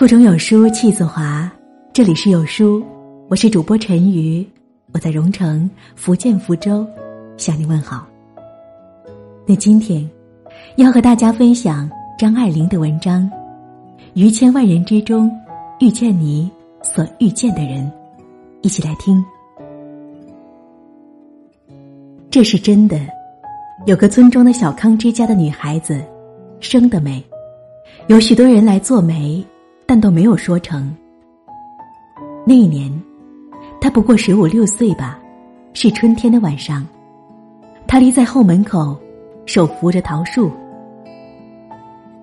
腹中有书气自华，这里是有书，我是主播陈瑜，我在蓉城福建福州向你问好。那今天要和大家分享张爱玲的文章《于千万人之中遇见你所遇见的人》，一起来听。这是真的，有个村中的小康之家的女孩子，生的美，有许多人来做媒。但都没有说成。那一年，他不过十五六岁吧，是春天的晚上，他立在后门口，手扶着桃树。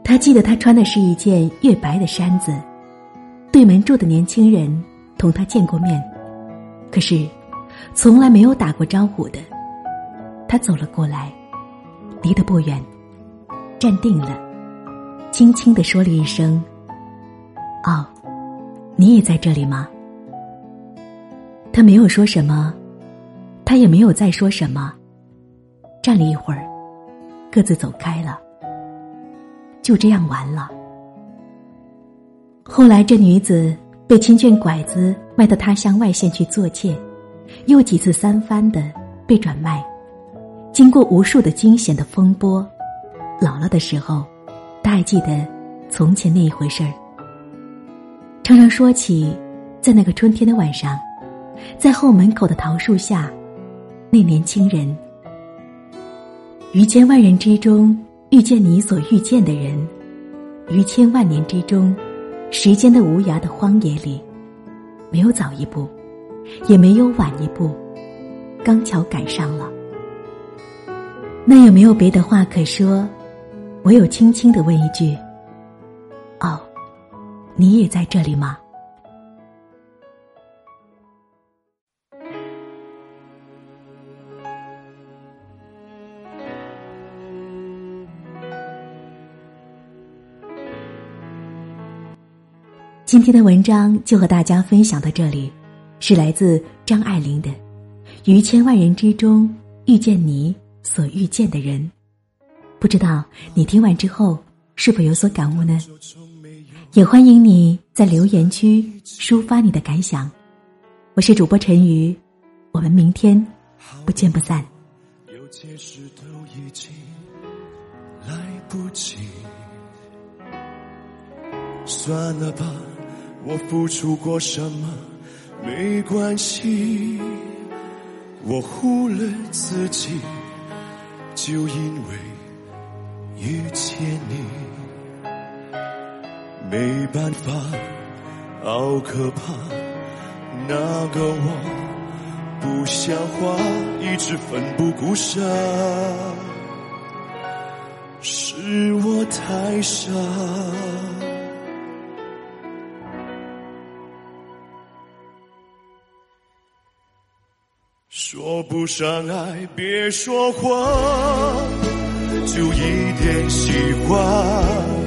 他记得他穿的是一件月白的衫子，对门住的年轻人同他见过面，可是从来没有打过招呼的。他走了过来，离得不远，站定了，轻轻的说了一声。哦，你也在这里吗？他没有说什么，他也没有再说什么。站了一会儿，各自走开了。就这样完了。后来，这女子被亲眷拐子卖到他乡外县去做妾，又几次三番的被转卖，经过无数的惊险的风波，老了的时候，他还记得从前那一回事儿。常常说起，在那个春天的晚上，在后门口的桃树下，那年轻人，于千万人之中遇见你所遇见的人，于千万年之中，时间的无涯的荒野里，没有早一步，也没有晚一步，刚巧赶上了。那也没有别的话可说，唯有轻轻的问一句：“哦。”你也在这里吗？今天的文章就和大家分享到这里，是来自张爱玲的《于千万人之中遇见你所遇见的人》，不知道你听完之后是否有所感悟呢？也欢迎你在留言区抒发你的感想。我是主播陈瑜，我们明天不见不散。有些事都已经来不及，算了吧，我付出过什么没关系，我忽略自己，就因为遇见你。没办法，好可怕，那个我不像话，一直奋不顾身，是我太傻。说不上爱，别说谎，就一点喜欢。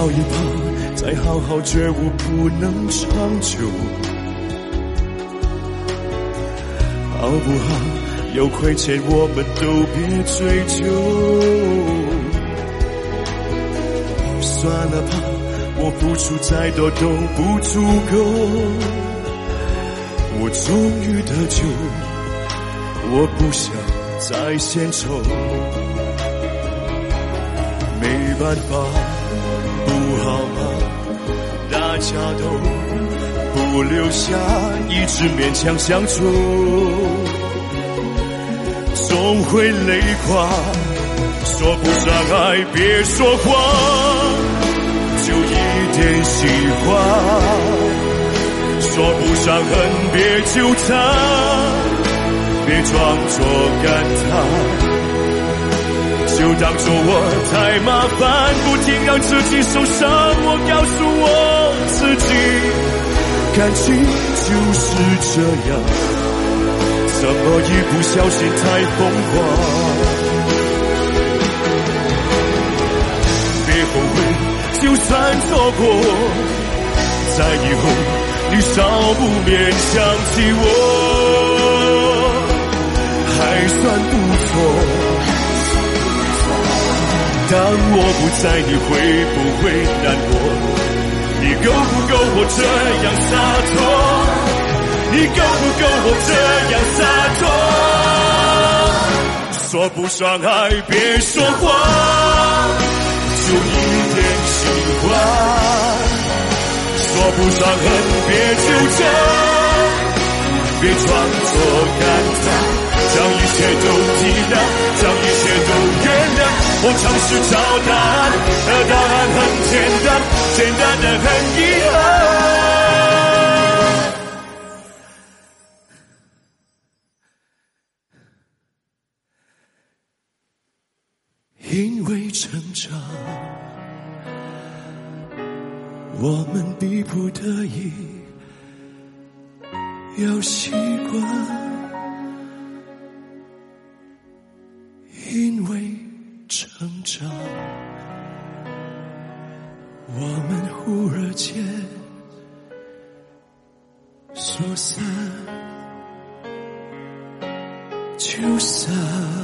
抱一抱，再好好觉悟，不能长久，好不好？有亏欠，我们都别追究。算了吧，我付出再多都不足够。我终于得救，我不想再献丑，没办法。好吗？大家都不留下，一直勉强相处，总会累垮。说不上爱，别说谎，就一点喜欢。说不上恨，别纠缠，别装作感叹。当作我太麻烦，不停让自己受伤。我告诉我自己，感情就是这样，怎么一不小心太疯狂？别后悔，就算错过，在以后你少不免想起我，还算不错。当我不在，你会不会难过？你够不够我这样洒脱？你够不够我这样洒脱？说不上爱，别说谎，就一点喜欢。说不上恨，别纠缠，别装作感叹。将一切都体谅，将一切都。我尝试找答案，而答案很简单，简单的很遗憾。因为成长，我们逼不得已要习惯。成长，我们忽而间说散就散。